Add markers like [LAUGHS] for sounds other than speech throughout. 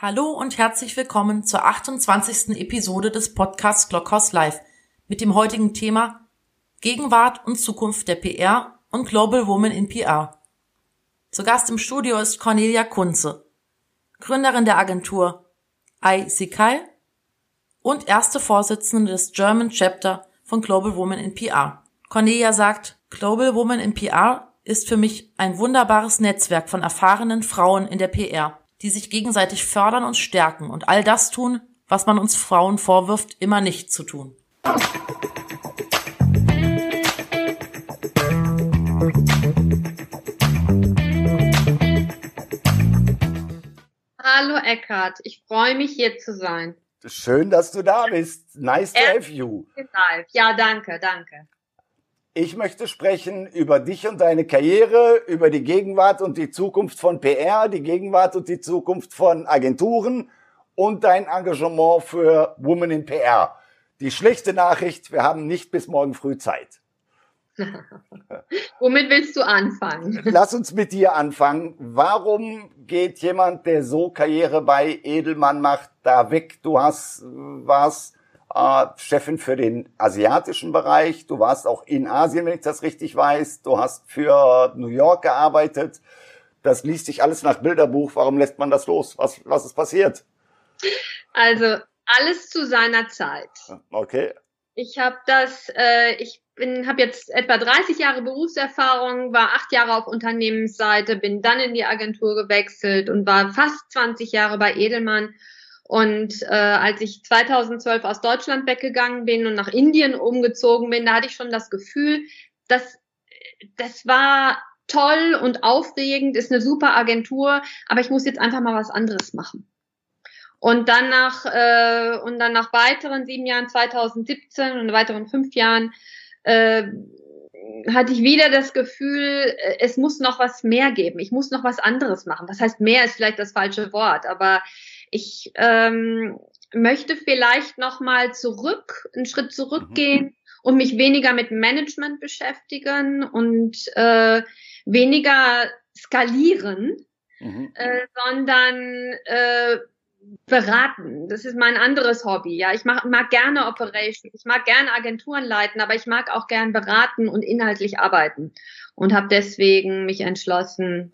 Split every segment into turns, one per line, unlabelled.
Hallo und herzlich willkommen zur 28. Episode des Podcasts Glockhaus Live mit dem heutigen Thema Gegenwart und Zukunft der PR und Global Woman in PR. Zu Gast im Studio ist Cornelia Kunze, Gründerin der Agentur iSikai und erste Vorsitzende des German Chapter von Global Woman in PR. Cornelia sagt, Global Woman in PR ist für mich ein wunderbares Netzwerk von erfahrenen Frauen in der PR die sich gegenseitig fördern und stärken und all das tun, was man uns Frauen vorwirft, immer nicht zu tun.
Hallo Eckhard, ich freue mich hier zu sein.
Schön, dass du da bist. Nice to have you.
Ja, danke, danke.
Ich möchte sprechen über dich und deine Karriere, über die Gegenwart und die Zukunft von PR, die Gegenwart und die Zukunft von Agenturen und dein Engagement für Women in PR. Die schlechte Nachricht, wir haben nicht bis morgen früh Zeit. [LAUGHS]
Womit willst du anfangen?
Lass uns mit dir anfangen. Warum geht jemand, der so Karriere bei Edelmann macht, da weg? Du hast, warst äh, Chefin für den asiatischen Bereich. Du warst auch in Asien, wenn ich das richtig weiß. Du hast für New York gearbeitet. Das liest sich alles nach Bilderbuch. Warum lässt man das los? Was, was ist passiert?
Also alles zu seiner Zeit.
Okay.
Ich habe das, äh, ich bin, habe jetzt etwa 30 Jahre Berufserfahrung, war acht Jahre auf Unternehmensseite, bin dann in die Agentur gewechselt und war fast 20 Jahre bei Edelmann und äh, als ich 2012 aus Deutschland weggegangen bin und nach Indien umgezogen bin, da hatte ich schon das Gefühl, dass das war toll und aufregend, ist eine super Agentur, aber ich muss jetzt einfach mal was anderes machen. Und dann nach äh, und dann nach weiteren sieben Jahren, 2017 und weiteren fünf Jahren, äh, hatte ich wieder das Gefühl, äh, es muss noch was mehr geben. Ich muss noch was anderes machen. Was heißt mehr ist vielleicht das falsche Wort, aber ich ähm, möchte vielleicht noch mal zurück, einen Schritt zurückgehen mhm. und mich weniger mit Management beschäftigen und äh, weniger skalieren, mhm. äh, sondern äh, beraten. Das ist mein anderes Hobby. Ja, ich mag, mag gerne Operations, ich mag gerne Agenturen leiten, aber ich mag auch gern beraten und inhaltlich arbeiten und habe deswegen mich entschlossen,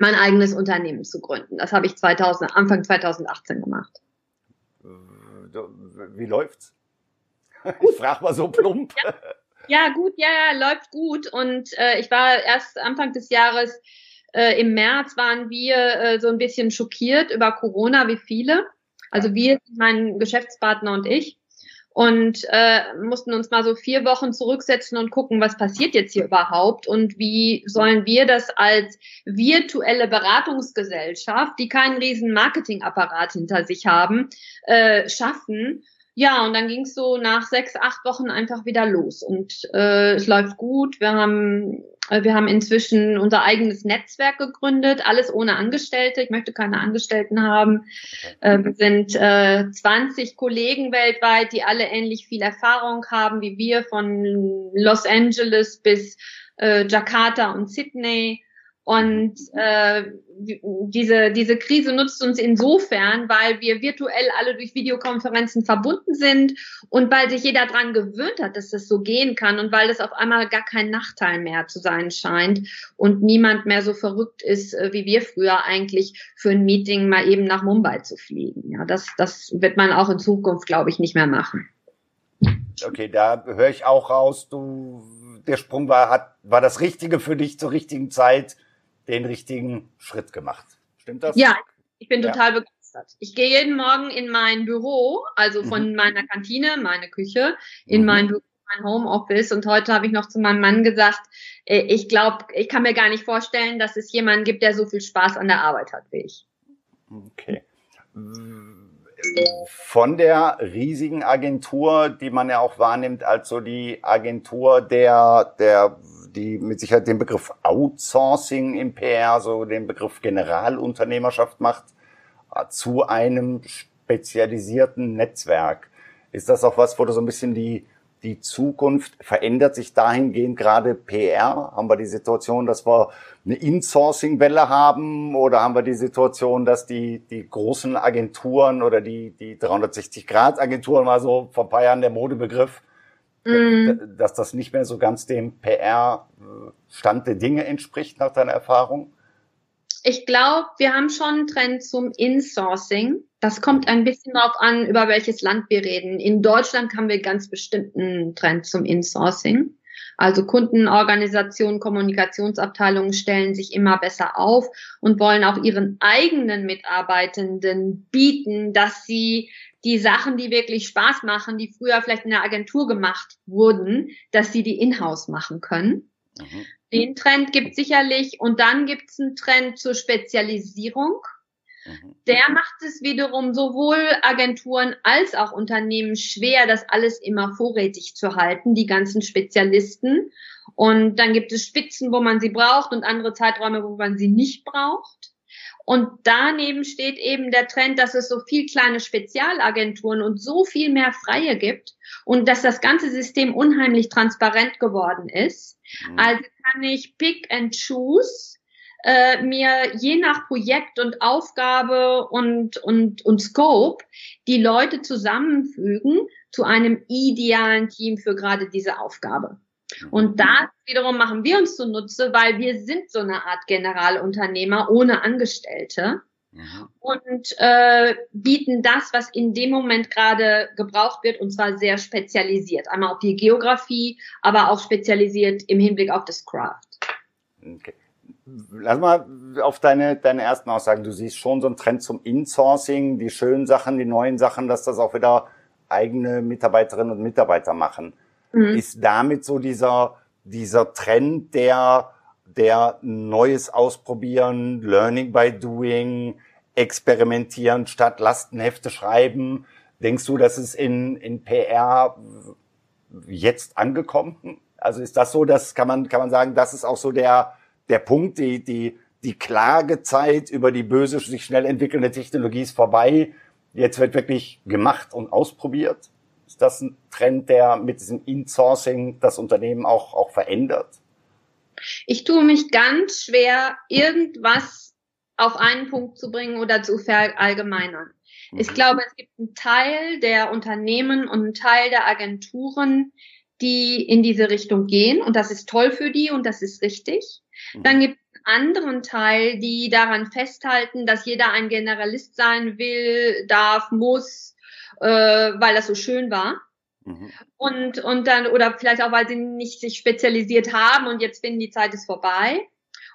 mein eigenes Unternehmen zu gründen. Das habe ich 2000, Anfang 2018 gemacht.
Äh, wie läuft's? [LAUGHS] Ich frage mal so plump.
Ja, ja gut, ja, ja, läuft gut. Und äh, ich war erst Anfang des Jahres, äh, im März waren wir äh, so ein bisschen schockiert über Corona, wie viele. Also wir, mein Geschäftspartner und ich und äh, mussten uns mal so vier Wochen zurücksetzen und gucken, was passiert jetzt hier überhaupt und wie sollen wir das als virtuelle Beratungsgesellschaft, die keinen riesen Marketingapparat hinter sich haben, äh, schaffen. Ja, und dann ging es so nach sechs, acht Wochen einfach wieder los und äh, es läuft gut. Wir haben äh, wir haben inzwischen unser eigenes Netzwerk gegründet, alles ohne Angestellte. Ich möchte keine Angestellten haben. Äh, wir sind 20 Kollegen weltweit, die alle ähnlich viel Erfahrung haben wie wir, von Los Angeles bis Jakarta und Sydney. Und äh, diese, diese Krise nutzt uns insofern, weil wir virtuell alle durch Videokonferenzen verbunden sind und weil sich jeder dran gewöhnt hat, dass das so gehen kann und weil das auf einmal gar kein Nachteil mehr zu sein scheint und niemand mehr so verrückt ist, äh, wie wir früher eigentlich für ein Meeting mal eben nach Mumbai zu fliegen. Ja, das, das wird man auch in Zukunft, glaube ich, nicht mehr machen.
Okay, da höre ich auch raus, du, der Sprung war, hat, war das Richtige für dich zur richtigen Zeit den richtigen Schritt gemacht. Stimmt das?
Ja, ich bin ja. total begeistert. Ich gehe jeden Morgen in mein Büro, also von mhm. meiner Kantine, meine Küche, in mhm. mein Büro, mein Homeoffice. Und heute habe ich noch zu meinem Mann gesagt, äh, ich glaube, ich kann mir gar nicht vorstellen, dass es jemanden gibt, der so viel Spaß an der Arbeit hat wie ich.
Okay. Von der riesigen Agentur, die man ja auch wahrnimmt, als so die Agentur der, der die mit Sicherheit den Begriff Outsourcing im PR, so den Begriff Generalunternehmerschaft macht, äh, zu einem spezialisierten Netzwerk. Ist das auch was, wo du so ein bisschen die, die Zukunft verändert sich dahingehend gerade PR? Haben wir die Situation, dass wir eine Insourcing-Welle haben oder haben wir die Situation, dass die, die großen Agenturen oder die, die 360-Grad-Agenturen, war so vor ein paar Jahren der Modebegriff, mm. dass das nicht mehr so ganz dem PR-Stand der Dinge entspricht nach deiner Erfahrung?
Ich glaube, wir haben schon einen Trend zum Insourcing. Das kommt ein bisschen darauf an, über welches Land wir reden. In Deutschland haben wir ganz bestimmten Trend zum Insourcing. Also Kundenorganisationen, Kommunikationsabteilungen stellen sich immer besser auf und wollen auch ihren eigenen Mitarbeitenden bieten, dass sie die Sachen, die wirklich Spaß machen, die früher vielleicht in der Agentur gemacht wurden, dass sie die in-house machen können. Mhm. Den Trend gibt sicherlich und dann gibt es einen Trend zur Spezialisierung. Mhm. Der macht es wiederum sowohl Agenturen als auch Unternehmen schwer, das alles immer vorrätig zu halten, die ganzen Spezialisten. Und dann gibt es Spitzen, wo man sie braucht und andere Zeiträume, wo man sie nicht braucht. Und daneben steht eben der Trend, dass es so viel kleine Spezialagenturen und so viel mehr Freie gibt und dass das ganze System unheimlich transparent geworden ist. Mhm. Also kann ich pick and choose äh, mir je nach Projekt und Aufgabe und, und, und Scope die Leute zusammenfügen zu einem idealen Team für gerade diese Aufgabe. Und das wiederum machen wir uns zunutze, weil wir sind so eine Art Generalunternehmer ohne Angestellte mhm. und äh, bieten das, was in dem Moment gerade gebraucht wird, und zwar sehr spezialisiert. Einmal auf die Geografie, aber auch spezialisiert im Hinblick auf das Craft.
Okay lass mal auf deine, deine ersten Aussagen. Du siehst schon so einen Trend zum Insourcing, die schönen Sachen, die neuen Sachen, dass das auch wieder eigene Mitarbeiterinnen und Mitarbeiter machen. Mhm. Ist damit so dieser, dieser Trend der, der Neues ausprobieren, Learning by Doing, experimentieren statt Lastenhefte schreiben. Denkst du, dass es in, in PR jetzt angekommen? Also ist das so, dass kann man, kann man sagen, das ist auch so der, der Punkt, die, die, die Klagezeit über die böse, sich schnell entwickelnde Technologie ist vorbei. Jetzt wird wirklich gemacht und ausprobiert. Ist das ein Trend, der mit diesem Insourcing das Unternehmen auch, auch verändert?
Ich tue mich ganz schwer, irgendwas auf einen Punkt zu bringen oder zu verallgemeinern. Ich mhm. glaube, es gibt einen Teil der Unternehmen und einen Teil der Agenturen, die in diese Richtung gehen und das ist toll für die und das ist richtig. Mhm. Dann gibt es einen anderen Teil, die daran festhalten, dass jeder ein Generalist sein will, darf, muss, äh, weil das so schön war. Mhm. Und, und dann, oder vielleicht auch, weil sie nicht sich spezialisiert haben und jetzt finden, die Zeit ist vorbei.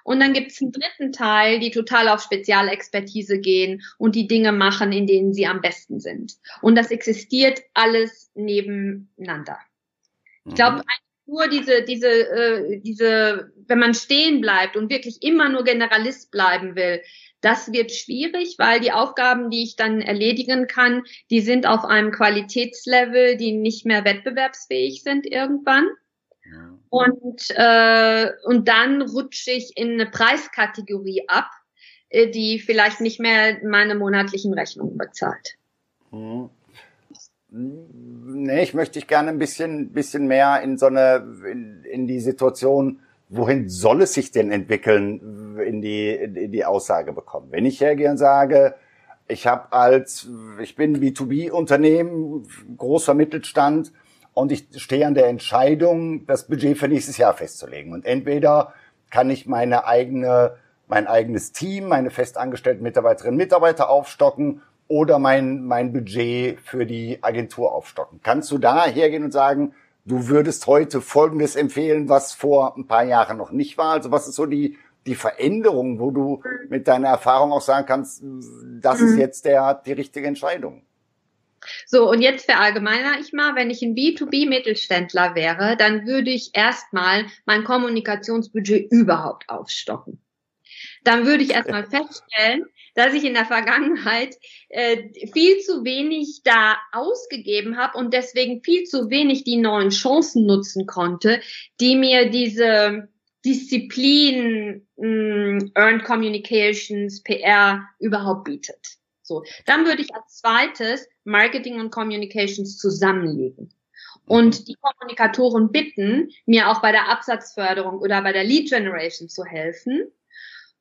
Und dann gibt es einen dritten Teil, die total auf Spezialexpertise gehen und die Dinge machen, in denen sie am besten sind. Und das existiert alles nebeneinander. Ich glaube, mhm nur diese, diese, äh, diese, wenn man stehen bleibt und wirklich immer nur Generalist bleiben will, das wird schwierig, weil die Aufgaben, die ich dann erledigen kann, die sind auf einem Qualitätslevel, die nicht mehr wettbewerbsfähig sind irgendwann. Und, äh, und dann rutsche ich in eine Preiskategorie ab, äh, die vielleicht nicht mehr meine monatlichen Rechnungen bezahlt. Mhm.
Nee, ich möchte dich gerne ein bisschen, bisschen mehr in so eine, in, in die Situation, wohin soll es sich denn entwickeln, in die, in die Aussage bekommen. Wenn ich hergehe und sage, ich habe als, ich bin B2B-Unternehmen, großer Mittelstand und ich stehe an der Entscheidung, das Budget für nächstes Jahr festzulegen. Und entweder kann ich meine eigene, mein eigenes Team, meine festangestellten Mitarbeiterinnen und Mitarbeiter aufstocken oder mein, mein Budget für die Agentur aufstocken. Kannst du da hergehen und sagen, du würdest heute Folgendes empfehlen, was vor ein paar Jahren noch nicht war? Also was ist so die, die Veränderung, wo du mit deiner Erfahrung auch sagen kannst, das ist mhm. jetzt der, die richtige Entscheidung?
So, und jetzt verallgemeiner ich mal, wenn ich ein B2B-Mittelständler wäre, dann würde ich erstmal mein Kommunikationsbudget überhaupt aufstocken. Dann würde ich erstmal [LAUGHS] feststellen, dass ich in der Vergangenheit äh, viel zu wenig da ausgegeben habe und deswegen viel zu wenig die neuen Chancen nutzen konnte, die mir diese Disziplin mh, mm, Earned Communications, PR überhaupt bietet. So, dann würde ich als zweites Marketing und Communications zusammenlegen. und die Kommunikatoren bitten, mir auch bei der Absatzförderung oder bei der Lead Generation zu helfen.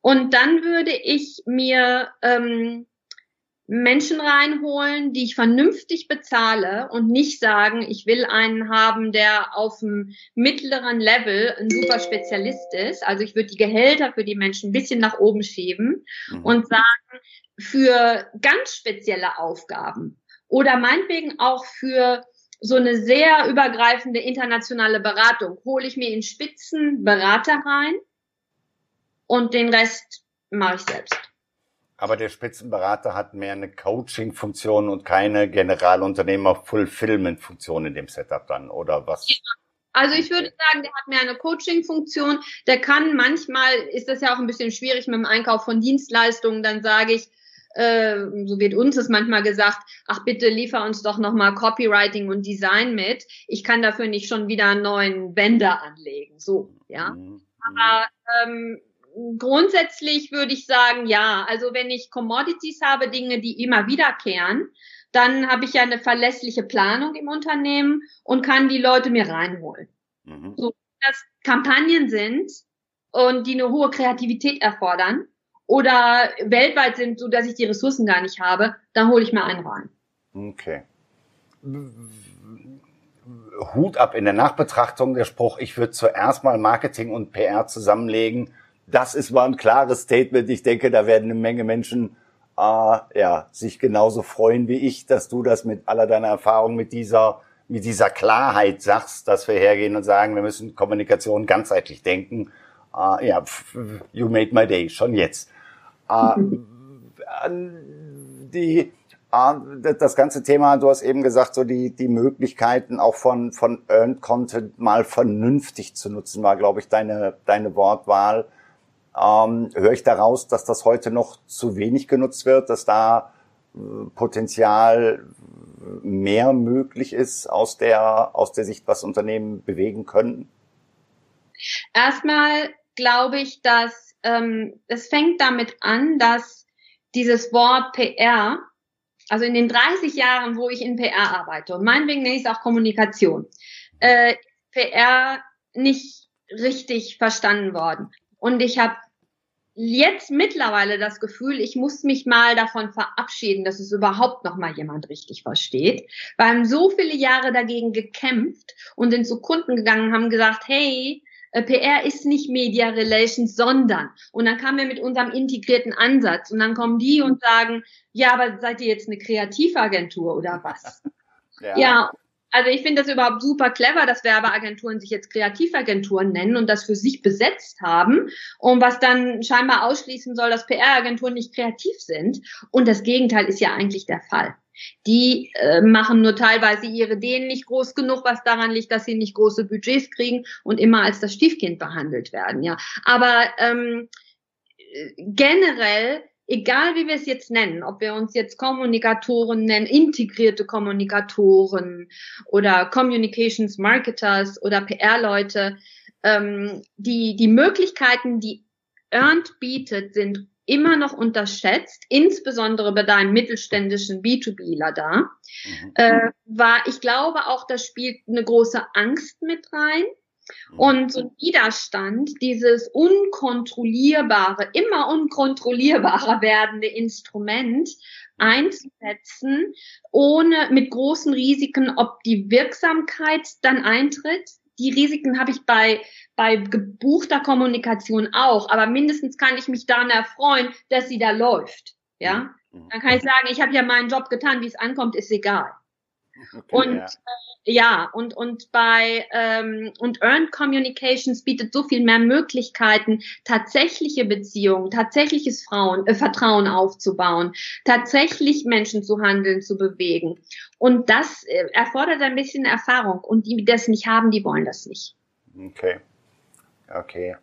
Und dann würde ich mir ähm, Menschen reinholen, die ich vernünftig bezahle und nicht sagen, ich will einen haben, der auf dem mittleren Level ein super Spezialist ist. Also ich würde die Gehälter für die Menschen ein bisschen nach oben schieben mhm. und sagen, für ganz spezielle Aufgaben oder meinetwegen auch für so eine sehr übergreifende internationale Beratung hole ich mir in Spitzenberater rein und den Rest mache ich selbst.
Aber der Spitzenberater hat mehr eine Coaching-Funktion und keine Generalunternehmer-Fulfillment-Funktion in dem Setup dann, oder was? Ja.
Also ich würde sagen, der hat mehr eine Coaching-Funktion. Der kann manchmal, ist das ja auch ein bisschen schwierig mit dem Einkauf von Dienstleistungen, dann sage ich, äh, so wird uns es manchmal gesagt, ach bitte liefer uns doch nochmal Copywriting und Design mit. Ich kann dafür nicht schon wieder einen neuen Vendor anlegen. So, ja. Mhm. Aber ähm, grundsätzlich würde ich sagen, ja. Also wenn ich Commodities habe, Dinge, die immer wiederkehren, dann habe ich ja eine verlässliche Planung im Unternehmen und kann die Leute mir reinholen. Mhm. So, dass Kampagnen sind und die eine hohe Kreativität erfordern oder weltweit sind, so dass ich die Ressourcen gar nicht habe, dann hole ich mir einen rein.
Okay. Hut ab in der Nachbetrachtung der Spruch, ich würde zuerst mal Marketing und PR zusammenlegen das ist mal ein klares Statement. Ich denke, da werden eine Menge Menschen äh, ja, sich genauso freuen wie ich, dass du das mit aller deiner Erfahrung, mit dieser, mit dieser Klarheit sagst, dass wir hergehen und sagen, wir müssen Kommunikation ganzheitlich denken. Äh, ja, you made my day, schon jetzt. [LAUGHS] Äh, die, das ganze Thema, du hast eben gesagt, so die, die Möglichkeiten auch von, von Earned Content mal vernünftig zu nutzen, war, glaube ich, deine, deine Wortwahl ähm, höre ich daraus, dass das heute noch zu wenig genutzt wird, dass da äh, Potenzial mehr möglich ist aus der, aus der Sicht, was Unternehmen bewegen können?
Erstmal glaube ich, dass ähm, es fängt damit an, dass dieses Wort PR, also in den 30 Jahren, wo ich in PR arbeite, und meinetwegen nenne ich es auch Kommunikation, äh, PR nicht richtig verstanden worden. Und ich habe jetzt mittlerweile das Gefühl, ich muss mich mal davon verabschieden, dass es überhaupt noch mal jemand richtig versteht. Wir haben so viele Jahre dagegen gekämpft und sind zu Kunden gegangen und haben gesagt, hey, äh, PR ist nicht Media Relations, sondern. Und dann kamen wir mit unserem integrierten Ansatz und dann kommen die und sagen, ja, aber seid ihr jetzt eine Kreativagentur oder was? [LAUGHS] Ja, ja also ich finde das überhaupt super clever, dass Werbeagenturen sich jetzt Kreativagenturen nennen und das für sich besetzt haben und was dann scheinbar ausschließen soll, dass PR-Agenturen nicht kreativ sind. Und das Gegenteil ist ja eigentlich der Fall. Die äh, machen nur teilweise ihre Ideen nicht groß genug, was daran liegt, dass sie nicht große Budgets kriegen und immer als das Stiefkind behandelt werden. Ja, aber ähm, äh, generell egal wie wir es jetzt nennen, ob wir uns jetzt Kommunikatoren nennen, integrierte Kommunikatoren oder Communications Marketers oder PR-Leute, ähm, die, die Möglichkeiten, die Earned bietet, sind immer noch unterschätzt, insbesondere bei deinem mittelständischen B2Bler da. Mhm. Äh, war, ich glaube auch, das spielt eine große Angst mit rein und so ein Widerstand, dieses unkontrollierbare, immer unkontrollierbarer werdende Instrument einzusetzen, ohne mit großen Risiken, ob die Wirksamkeit dann eintritt. Die Risiken habe ich bei, bei gebuchter Kommunikation auch, aber mindestens kann ich mich daran erfreuen, dass sie da läuft. Ja, mhm. dann kann ich sagen, ich habe ja meinen Job getan, wie es ankommt, ist egal. [LAUGHS] Okay, und ja. Ja, und und bei ähm, und Earned Communications bietet so viel mehr Möglichkeiten, tatsächliche Beziehungen, tatsächliches Frauen, äh, Vertrauen aufzubauen, tatsächlich Menschen zu handeln, zu bewegen. Und das äh, erfordert ein bisschen Erfahrung. Und die, die das nicht haben, die wollen das nicht.
Okay, okay.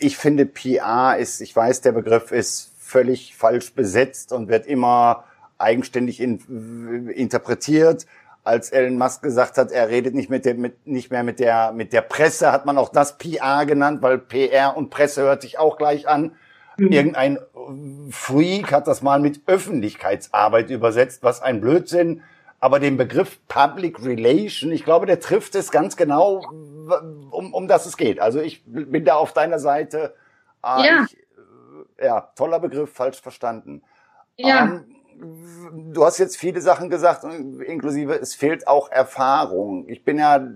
Ich finde, PR ist, ich weiß, der Begriff ist völlig falsch besetzt und wird immer eigenständig in, interpretiert. Als Elon Musk gesagt hat, er redet nicht, mit der, mit, nicht mehr mit der, mit der Presse, hat man auch das PR genannt, weil PR und Presse hört sich auch gleich an. Mhm. Irgendein Freak hat das mal mit Öffentlichkeitsarbeit übersetzt, was ein Blödsinn. Aber den Begriff Public Relation, ich glaube, der trifft es ganz genau, um, um das es geht. Also ich bin da auf deiner Seite.
Äh, ja. Ich,
äh, ja, toller Begriff, falsch verstanden.
Ja. Ähm,
du hast jetzt viele Sachen gesagt, inklusive es fehlt auch Erfahrung. Ich bin ja,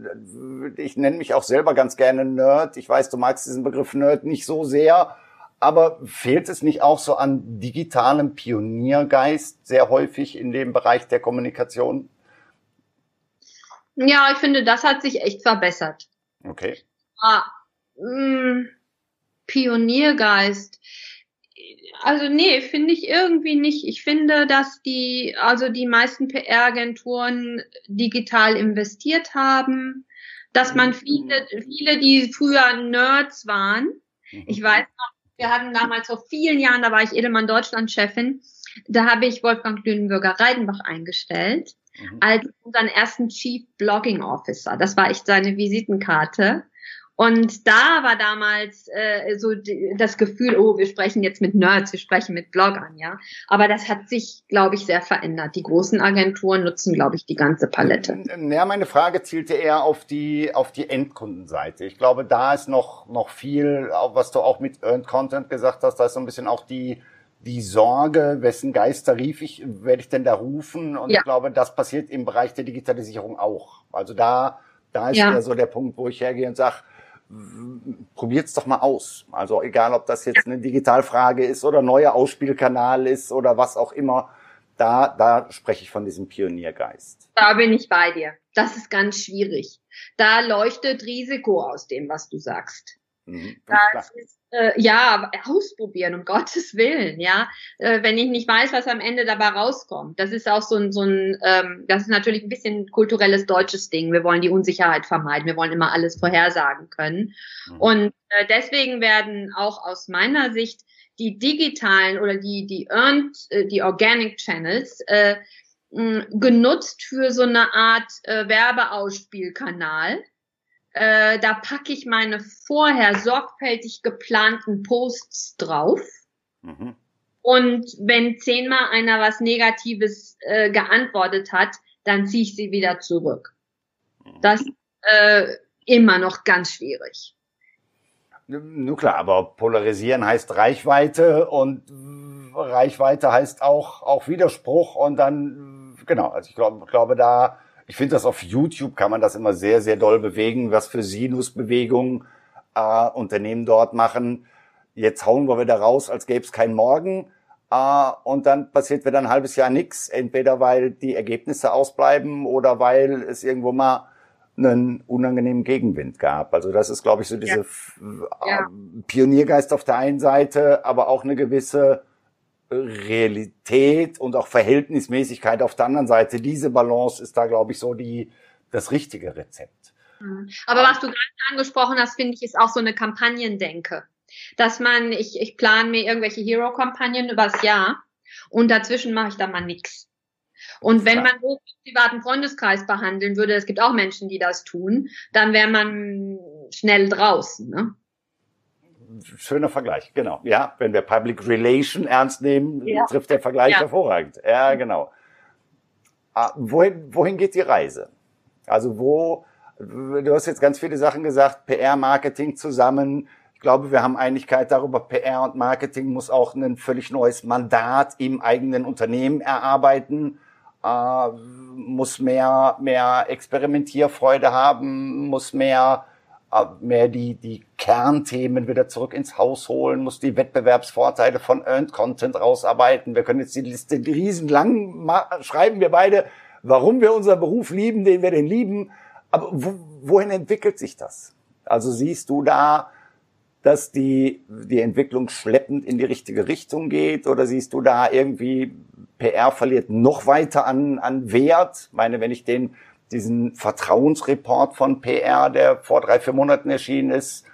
ich nenne mich auch selber ganz gerne Nerd. Ich weiß, du magst diesen Begriff Nerd nicht so sehr, aber fehlt es nicht auch so an digitalem Pioniergeist sehr häufig in dem Bereich der Kommunikation?
Ja, ich finde, das hat sich echt verbessert.
Okay.
Ah, mh, mm, Pioniergeist. Also nee, finde ich irgendwie nicht. Ich finde, dass die, also die meisten PR-Agenturen digital investiert haben, dass man mhm. viele, viele, die früher Nerds waren. Mhm. Ich weiß noch, wir hatten damals vor vielen Jahren, da war ich Edelmann Deutschland-Chefin, da habe ich Wolfgang Lünenbürger Reidenbach eingestellt mhm. als unseren ersten Chief Blogging Officer. Das war echt seine Visitenkarte. Und da war damals äh, so das Gefühl, oh, wir sprechen jetzt mit Nerds, wir sprechen mit Bloggern, ja. Aber das hat sich, glaube ich, sehr verändert. Die großen Agenturen nutzen, glaube ich, die ganze Palette.
Ja, meine Frage zielte eher auf die auf die Endkundenseite. Ich glaube, da ist noch noch viel, was du auch mit Earned Content gesagt hast, da ist so ein bisschen auch die die Sorge, wessen Geister rief ich, werde ich denn da rufen? Und ja. ich glaube, das passiert im Bereich der Digitalisierung auch. Also da da ist ja, ja so der Punkt, wo ich hergehe und sage, probiert's doch mal aus. Also egal, ob das jetzt eine Digitalfrage ist oder neuer Ausspielkanal ist oder was auch immer, da, da spreche ich von diesem Pioniergeist.
Da bin ich bei dir. Das ist ganz schwierig. Da leuchtet Risiko aus dem, was du sagst. Mhm, das ist, äh, ja, ausprobieren, um Gottes Willen, ja. Äh, wenn ich nicht weiß, was am Ende dabei rauskommt. Das ist auch so ein, so ein ähm, das ist natürlich ein bisschen kulturelles deutsches Ding. Wir wollen die Unsicherheit vermeiden. Wir wollen immer alles vorhersagen können. Mhm. Und äh, deswegen werden auch aus meiner Sicht die digitalen oder die, die earned, äh, die organic Channels, äh, genutzt für so eine Art äh, Werbeausspielkanal äh, da packe ich meine vorher sorgfältig geplanten Posts drauf. Mhm. Und wenn zehnmal einer was Negatives äh, geantwortet hat, dann ziehe ich sie wieder zurück. Mhm. Das ist äh, immer noch ganz schwierig.
Nun klar, aber polarisieren heißt Reichweite und Reichweite heißt auch, auch Widerspruch und dann, genau, also ich glaube, glaube da ich finde das auf YouTube kann man das immer sehr, sehr doll bewegen, was für Sinusbewegungen äh, Unternehmen dort machen. Jetzt hauen wir wieder raus, als gäbe es kein Morgen. Äh, und dann passiert wieder ein halbes Jahr nichts. Entweder weil die Ergebnisse ausbleiben oder weil es irgendwo mal einen unangenehmen Gegenwind gab. Also das ist, glaube ich, so diese ja. Ja. Pioniergeist auf der einen Seite, aber auch eine gewisse Realität und auch Verhältnismäßigkeit auf der anderen Seite. Diese Balance ist da, glaube ich, so die, das richtige Rezept.
Mhm. Aber was du gerade angesprochen hast, finde ich, ist auch so eine Kampagnendenke. Dass man, ich, ich plane mir irgendwelche Hero-Kampagnen übers Jahr und dazwischen mache ich dann mal nix. Und wenn man so privaten Freundeskreis behandeln würde, es gibt auch Menschen, die das tun, dann wäre man schnell draußen. Ne?
Schöner Vergleich, genau. Ja, wenn wir Public Relation ernst nehmen, ja. trifft der Vergleich ja. hervorragend. Ja, genau. Ah, wohin, wohin geht die Reise? Also wo, du hast jetzt ganz viele Sachen gesagt, PR, Marketing zusammen. Ich glaube, wir haben Einigkeit darüber, PR und Marketing muss auch ein völlig neues Mandat im eigenen Unternehmen erarbeiten, äh, muss mehr, mehr Experimentierfreude haben, muss mehr mehr die, die Kernthemen wieder zurück ins Haus holen, muss die Wettbewerbsvorteile von Earned Content rausarbeiten. Wir können jetzt die Liste riesenlang schreiben, wir beide, warum wir unseren Beruf lieben, den wir den lieben. Aber wo, wohin entwickelt sich das? Also siehst du da, dass die, die Entwicklung schleppend in die richtige Richtung geht? Oder siehst du da irgendwie, PR verliert noch weiter an, an Wert? Ich meine, wenn ich den diesen Vertrauensreport von PR, der vor drei, vier Monaten erschienen ist.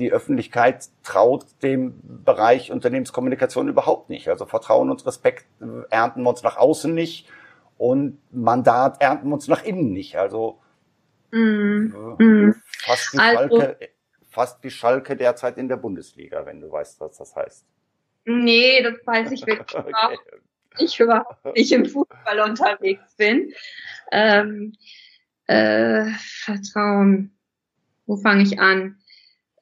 Die Öffentlichkeit traut dem Bereich Unternehmenskommunikation überhaupt nicht. Also Vertrauen und Respekt ernten wir uns nach außen nicht und Mandat ernten wir uns nach innen nicht. Also
mm, mm.
fast, wie also, Schalke, fast wie Schalke derzeit in der Bundesliga, wenn du weißt, was das heißt.
Nee, das weiß ich wirklich [LAUGHS] okay. Ich überhaupt nicht im Fußball unterwegs bin. Ähm, äh, Vertrauen. Wo fange ich an?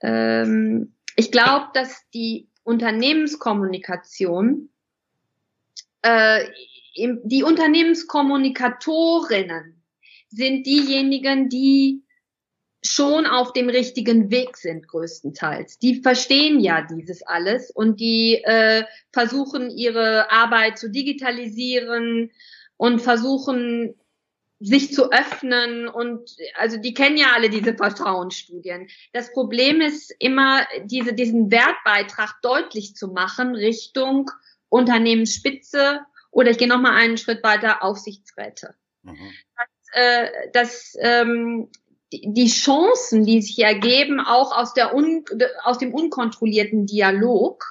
Ähm, ich glaube, dass die Unternehmenskommunikation, äh, die Unternehmenskommunikatorinnen sind diejenigen, die schon auf dem richtigen Weg sind, größtenteils. Die verstehen ja dieses alles und die äh, versuchen ihre Arbeit zu digitalisieren und versuchen sich zu öffnen und also die kennen ja alle diese Vertrauensstudien. Das Problem ist immer, diese, diesen Wertbeitrag deutlich zu machen Richtung Unternehmensspitze oder ich gehe noch mal einen Schritt weiter, Aufsichtsräte. Mhm. Das, äh, das ähm, die Chancen, die sich ergeben, auch aus, der un, aus dem unkontrollierten Dialog,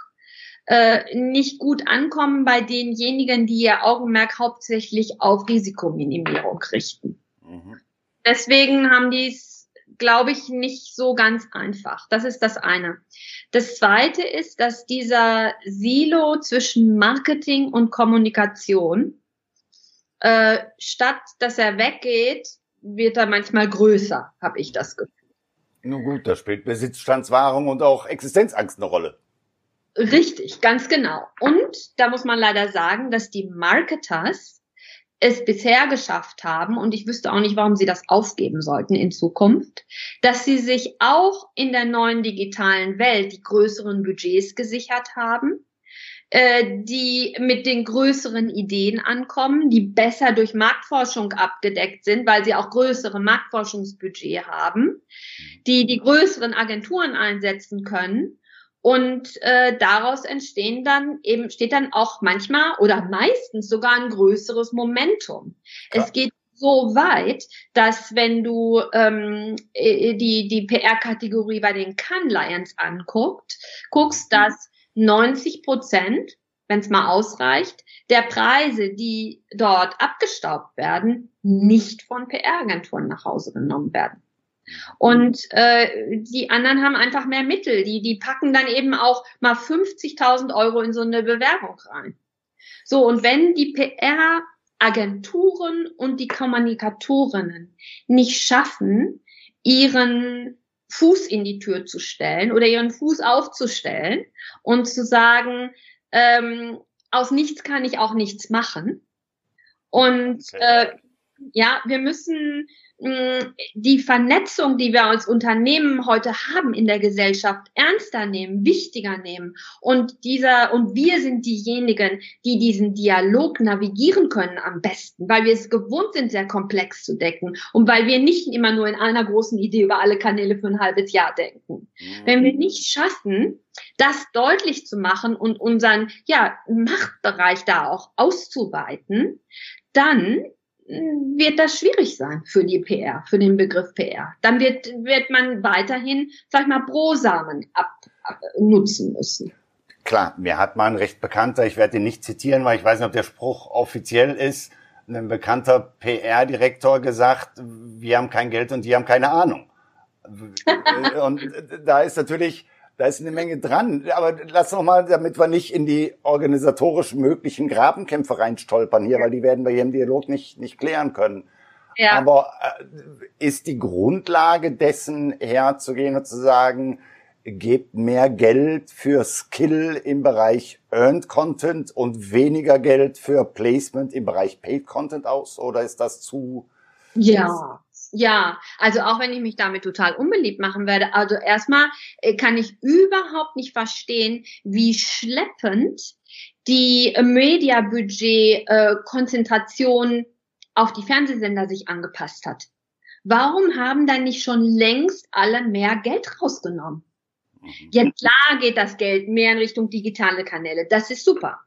äh, nicht gut ankommen bei denjenigen, die ihr Augenmerk hauptsächlich auf Risikominimierung richten. Mhm. Deswegen haben die es, glaube ich, nicht so ganz einfach. Das ist das eine. Das zweite ist, dass dieser Silo zwischen Marketing und Kommunikation, äh, statt dass er weggeht, wird er manchmal größer, habe ich das Gefühl.
Nun gut, da spielt Besitzstandswahrung und auch Existenzangst eine Rolle.
Richtig, ganz genau. Und da muss man leider sagen, dass die Marketers es bisher geschafft haben, und ich wüsste auch nicht, warum sie das aufgeben sollten in Zukunft, dass sie sich auch in der neuen digitalen Welt die größeren Budgets gesichert haben, die mit den größeren Ideen ankommen, die besser durch Marktforschung abgedeckt sind, weil sie auch größere Marktforschungsbudget haben, die die größeren Agenturen einsetzen können. Und äh, daraus entstehen dann eben steht dann auch manchmal oder meistens sogar ein größeres Momentum. Klar. Es geht so weit, dass wenn du ähm, äh, die die PR-Kategorie bei den Cannes Lions anguckt, guckst, dass 90 Prozent, wenn es mal ausreicht, der Preise, die dort abgestaubt werden, nicht von PR-Agenturen nach Hause genommen werden. Und äh, die anderen haben einfach mehr Mittel. Die, die packen dann eben auch mal 50.000 Euro in so eine Bewerbung rein. So, und wenn die PR-Agenturen und die Kommunikatorinnen nicht schaffen, ihren Fuß in die Tür zu stellen oder ihren Fuß aufzustellen und zu sagen, ähm, aus nichts kann ich auch nichts machen. Und äh, ja, wir müssen die Vernetzung, die wir als Unternehmen heute haben in der Gesellschaft, ernster nehmen, wichtiger nehmen. Und dieser, und wir sind diejenigen, die diesen Dialog navigieren können am besten, weil wir es gewohnt sind, sehr komplex zu decken und weil wir nicht immer nur in einer großen Idee über alle Kanäle für ein halbes Jahr denken. Mhm. Wenn wir nicht schaffen, das deutlich zu machen und unseren, ja, Machtbereich da auch auszuweiten, dann wird das schwierig sein für die PR, für den Begriff PR. Dann wird, wird man weiterhin, sag ich mal, Brosamen ab, ab, nutzen müssen.
Klar, mir hat mal ein recht bekannter, ich werde ihn nicht zitieren, weil ich weiß nicht, ob der Spruch offiziell ist, ein bekannter PR-Direktor gesagt, wir haben kein Geld und die haben keine Ahnung. [LAUGHS] und da ist natürlich, da ist eine Menge dran. Aber lass noch mal, damit wir nicht in die organisatorisch möglichen Grabenkämpfe reinstolpern hier, weil die werden wir hier im Dialog nicht, nicht klären können. Ja. Aber äh, ist die Grundlage dessen herzugehen und zu sagen, gebt mehr Geld für Skill im Bereich Earned Content und weniger Geld für Placement im Bereich Paid Content aus? Oder ist das zu...
Ja, ja, also auch wenn ich mich damit total unbeliebt machen werde, also erstmal äh, kann ich überhaupt nicht verstehen, wie schleppend die Mediabudget-Konzentration äh, auf die Fernsehsender sich angepasst hat. Warum haben dann nicht schon längst alle mehr Geld rausgenommen? Mhm. Ja, klar geht das Geld mehr in Richtung digitale Kanäle. Das ist super.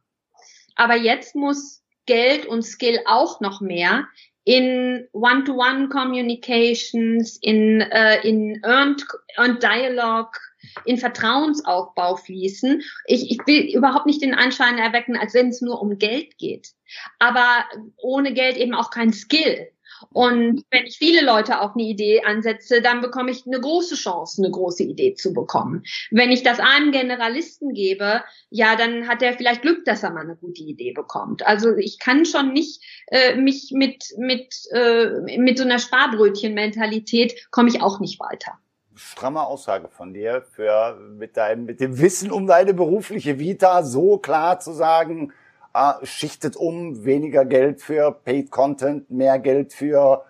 Aber jetzt muss Geld und Skill auch noch mehr in One-to-One Communications, in, äh, in Earned, Earned Dialogue, in Vertrauensaufbau fließen. Ich, ich will überhaupt nicht den Anschein erwecken, als wenn es nur um Geld geht. Aber ohne Geld eben auch kein Skill. Und wenn ich viele Leute auf eine Idee ansetze, dann bekomme ich eine große Chance, eine große Idee zu bekommen. Wenn ich das einem Generalisten gebe, ja, dann hat er vielleicht Glück, dass er mal eine gute Idee bekommt. Also ich kann schon nicht äh, mich mit mit äh, mit so einer Sparbrötchen-Mentalität komme ich auch nicht weiter
stramme Aussage von dir, für mit deinem, mit dem Wissen um deine berufliche Vita so klar zu sagen, schichtet um, weniger Geld für Paid Content, mehr Geld für,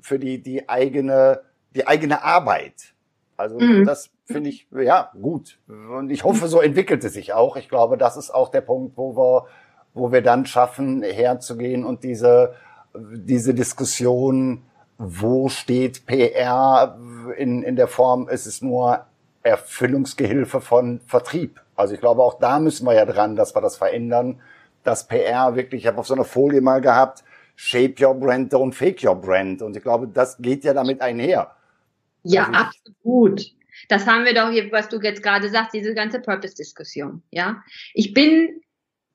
für die, die eigene, die eigene Arbeit. Also mhm. das finde ich, ja, gut. Und ich hoffe, so entwickelt es sich auch. Ich glaube, das ist auch der Punkt, wo wir, wo wir dann schaffen, herzugehen und diese, diese Diskussion, wo steht PR in, in der Form, ist es nur Erfüllungsgehilfe von Vertrieb. Also ich glaube, auch da müssen wir ja dran, dass wir das verändern, dass PR wirklich, ich habe auf so einer Folie mal gehabt, shape your brand, don't fake your brand. Und ich glaube, das geht ja damit einher.
Ja, also absolut. Das haben wir doch hier, was du jetzt gerade sagst, diese ganze Purpose-Diskussion. Ja, ich bin,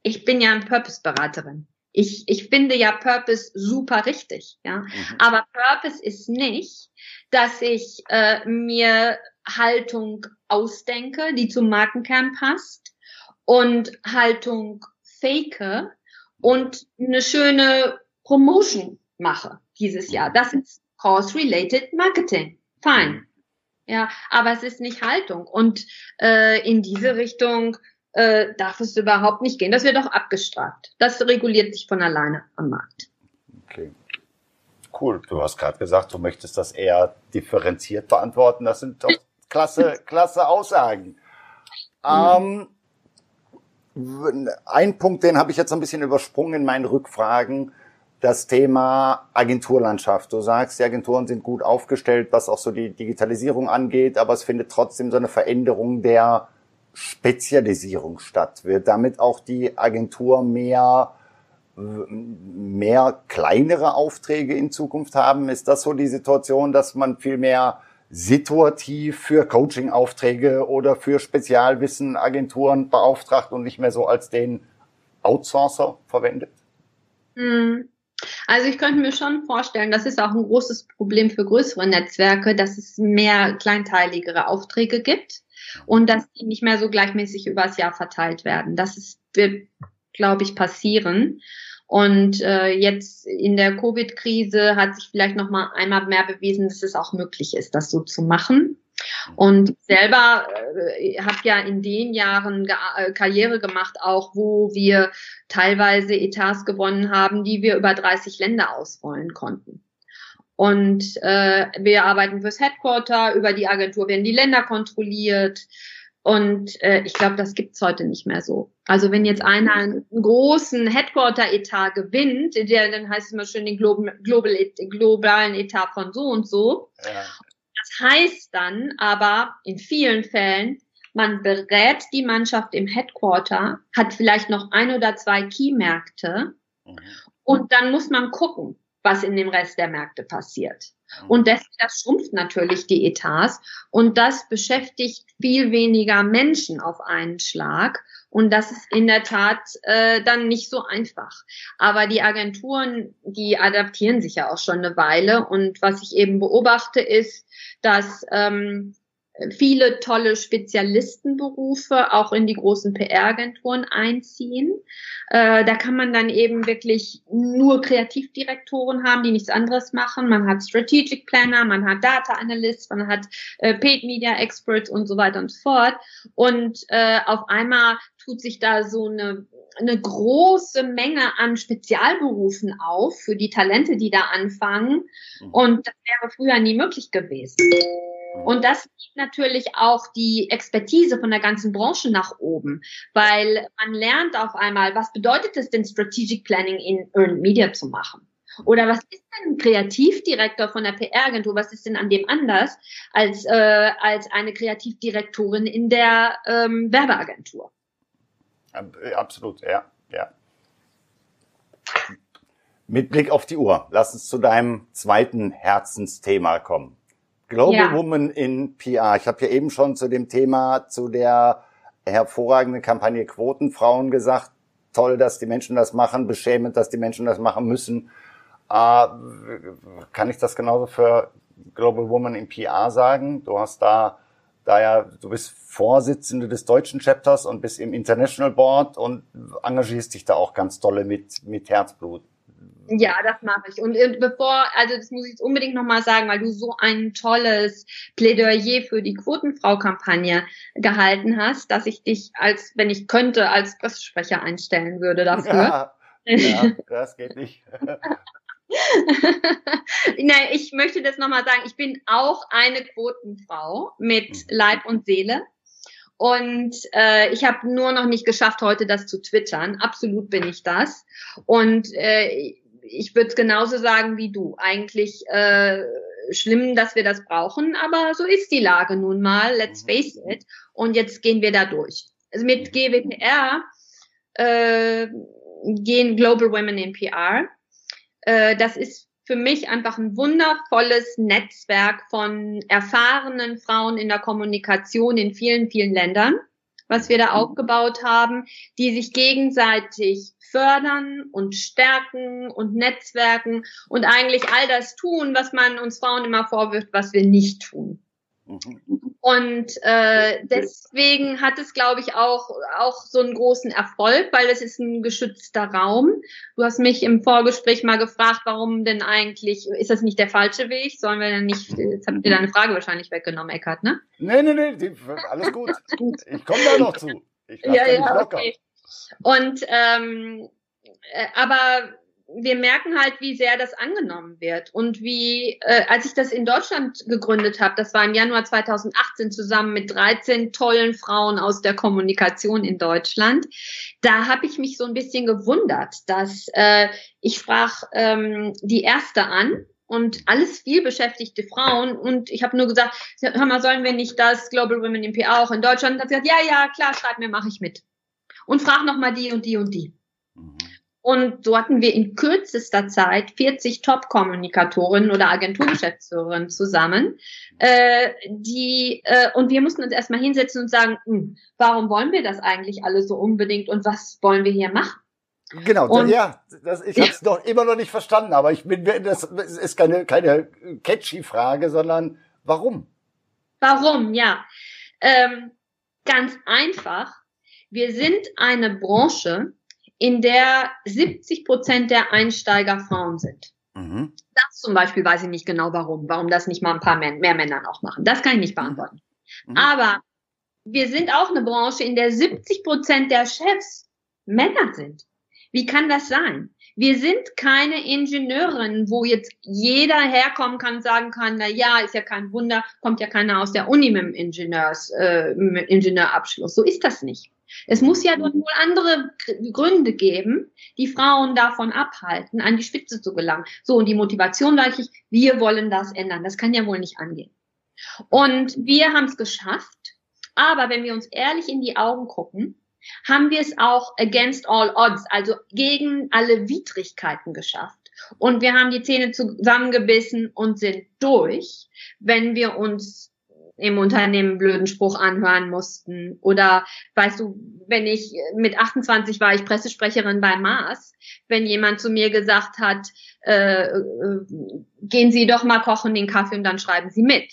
ich bin ja eine Purpose-Beraterin. Ich, ich finde ja Purpose super richtig, ja. Mhm. Aber Purpose ist nicht, dass ich äh, mir Haltung ausdenke, die zum Markenkern passt und Haltung fake und eine schöne Promotion mache dieses Jahr. Das ist Course-related Marketing. Fine. Ja, aber es ist nicht Haltung. Und äh, in diese Richtung äh, darf es überhaupt nicht gehen. Das wird auch abgestraft. Das reguliert sich von alleine am Markt.
Okay. Cool. Du hast gerade gesagt, du möchtest das eher differenziert beantworten. Das sind doch klasse, klasse Aussagen. Mhm. Ähm, ein Punkt, den habe ich jetzt ein bisschen übersprungen in meinen Rückfragen. Das Thema Agenturlandschaft. Du sagst, die Agenturen sind gut aufgestellt, was auch so die Digitalisierung angeht, aber es findet trotzdem so eine Veränderung der Spezialisierung statt? Wird damit auch die Agentur mehr, mehr kleinere Aufträge in Zukunft haben? Ist das so die Situation, dass man viel mehr situativ für Coaching-Aufträge oder für Spezialwissen-Agenturen beauftragt und nicht mehr so als den Outsourcer verwendet?
Hm. Also ich könnte mir schon vorstellen, das ist auch ein großes Problem für größere Netzwerke, dass es mehr kleinteiligere Aufträge gibt und dass die nicht mehr so gleichmäßig übers Jahr verteilt werden. Das ist, wird, glaube ich, passieren. Und äh, jetzt in der Covid-Krise hat sich vielleicht noch mal einmal mehr bewiesen, dass es auch möglich ist, das so zu machen. Und selber äh, habe ja in den Jahren äh, Karriere gemacht, auch wo wir teilweise Etats gewonnen haben, die wir über 30 Länder ausrollen konnten. Und äh, wir arbeiten fürs Headquarter, über die Agentur werden die Länder kontrolliert. Und äh, ich glaube, das gibt's heute nicht mehr so. Also wenn jetzt einer einen großen Headquarter-Etat gewinnt, der dann heißt es immer schön den Global, Global, globalen Etat von so und so. Ja. Das heißt dann aber in vielen Fällen, man berät die Mannschaft im Headquarter, hat vielleicht noch ein oder zwei Key-Märkte mhm. und dann muss man gucken, was in dem Rest der Märkte passiert. Mhm. Und das, das schrumpft natürlich die Etats und das beschäftigt viel weniger Menschen auf einen Schlag. Und das ist in der Tat äh, dann nicht so einfach. Aber die Agenturen, die adaptieren sich ja auch schon eine Weile. Und was ich eben beobachte, ist, dass ähm, viele tolle Spezialistenberufe auch in die großen PR-Agenturen einziehen. Äh, da kann man dann eben wirklich nur Kreativdirektoren haben, die nichts anderes machen. Man hat Strategic Planner, man hat Data Analysts, man hat äh, Paid Media Experts und so weiter und so fort. Und äh, auf einmal tut sich da so eine, eine große Menge an Spezialberufen auf für die Talente, die da anfangen. Mhm. Und das wäre früher nie möglich gewesen. Und das gibt natürlich auch die Expertise von der ganzen Branche nach oben, weil man lernt auf einmal, was bedeutet es denn, Strategic Planning in Earned Media zu machen? Oder was ist denn ein Kreativdirektor von der PR-Agentur? Was ist denn an dem anders als, äh, als eine Kreativdirektorin in der ähm, Werbeagentur?
Äh, absolut, ja, ja. Mit Blick auf die Uhr, lass uns zu deinem zweiten Herzensthema kommen. Global ja. Woman in PR. Ich habe ja eben schon zu dem Thema, zu der hervorragenden Kampagne Quotenfrauen gesagt. Toll, dass die Menschen das machen, beschämend, dass die Menschen das machen müssen. Äh, kann ich das genauso für Global Woman in PR sagen? Du hast da, da ja, du bist Vorsitzende des deutschen Chapters und bist im International Board und engagierst dich da auch ganz tolle mit, mit Herzblut.
Ja, das mache ich. Und bevor, also das muss ich jetzt unbedingt nochmal sagen, weil du so ein tolles Plädoyer für die Quotenfrau-Kampagne gehalten hast, dass ich dich als, wenn ich könnte, als Pressesprecher einstellen würde dafür.
Ja, ja [LAUGHS] das geht nicht. [LAUGHS]
Nein, ich möchte das nochmal sagen. Ich bin auch eine Quotenfrau mit mhm. Leib und Seele. Und äh, ich habe nur noch nicht geschafft, heute das zu twittern. Absolut bin ich das. Und äh, ich würde es genauso sagen wie du. Eigentlich äh, schlimm, dass wir das brauchen, aber so ist die Lage nun mal. Let's mhm. face it. Und jetzt gehen wir da durch. Also mit GWPR äh, gehen Global Women in PR. Äh, das ist für mich einfach ein wundervolles Netzwerk von erfahrenen Frauen in der Kommunikation in vielen, vielen Ländern, was wir da mhm. aufgebaut haben, die sich gegenseitig fördern und stärken und netzwerken und eigentlich all das tun, was man uns Frauen immer vorwirft, was wir nicht tun. Mhm. Und äh, deswegen hat es, glaube ich, auch, auch so einen großen Erfolg, weil es ist ein geschützter Raum. Du hast mich im Vorgespräch mal gefragt, warum denn eigentlich, ist das nicht der falsche Weg? Sollen wir denn nicht, jetzt habt ihr deine Frage wahrscheinlich weggenommen, Eckart, ne?
Nee, nee, nee, alles gut. [LAUGHS] Ich komme da noch zu. Ich ja, ja, okay.
Und ähm, äh, aber wir merken halt, wie sehr das angenommen wird und wie, äh, als ich das in Deutschland gegründet habe, das war im Januar 2018 zusammen mit 13 tollen Frauen aus der Kommunikation in Deutschland, da habe ich mich so ein bisschen gewundert, dass äh, ich sprach ähm, die erste an und alles viel beschäftigte Frauen und ich habe nur gesagt, hör mal, sollen wir nicht das Global Women in PR auch in Deutschland? Und hat gesagt, ja, ja, klar, schreib mir, mache ich mit und frag noch mal die und die und die. Und so hatten wir in kürzester Zeit 40 Top-Kommunikatorinnen oder Agenturgeschäftsführerinnen zusammen, äh, die äh, und wir mussten uns erstmal hinsetzen und sagen, hm, warum wollen wir das eigentlich alle so unbedingt und was wollen wir hier machen?
Genau, und, ja, das, ich habe es noch immer noch nicht verstanden, aber ich bin, das ist keine keine catchy Frage, sondern warum?
Warum? Ja, ähm, ganz einfach. Wir sind eine Branche, in der 70 Prozent der Einsteiger Frauen sind. Mhm. Das zum Beispiel weiß ich nicht genau warum, warum das nicht mal ein paar mehr, Männer auch machen. Das kann ich nicht beantworten. Mhm. Aber wir sind auch eine Branche, in der 70 Prozent der Chefs Männer sind. Wie kann das sein? Wir sind keine Ingenieurin, wo jetzt jeder herkommen kann und sagen kann, na ja, ist ja kein Wunder, kommt ja keiner aus der Uni mit dem Ingenieurs, äh, mit Ingenieurabschluss. So ist das nicht. Es muss ja dann wohl andere Gründe geben, die Frauen davon abhalten, an die Spitze zu gelangen. So, und die Motivation war ich, wir wollen das ändern. Das kann ja wohl nicht angehen. Und wir haben es geschafft. Aber wenn wir uns ehrlich in die Augen gucken, haben wir es auch against all odds, also gegen alle Widrigkeiten geschafft. Und wir haben die Zähne zusammengebissen und sind durch, wenn wir uns im Unternehmen blöden Spruch anhören mussten. Oder weißt du, wenn ich mit 28 war ich Pressesprecherin bei Mars, wenn jemand zu mir gesagt hat, äh, äh, gehen Sie doch mal kochen den Kaffee und dann schreiben Sie mit.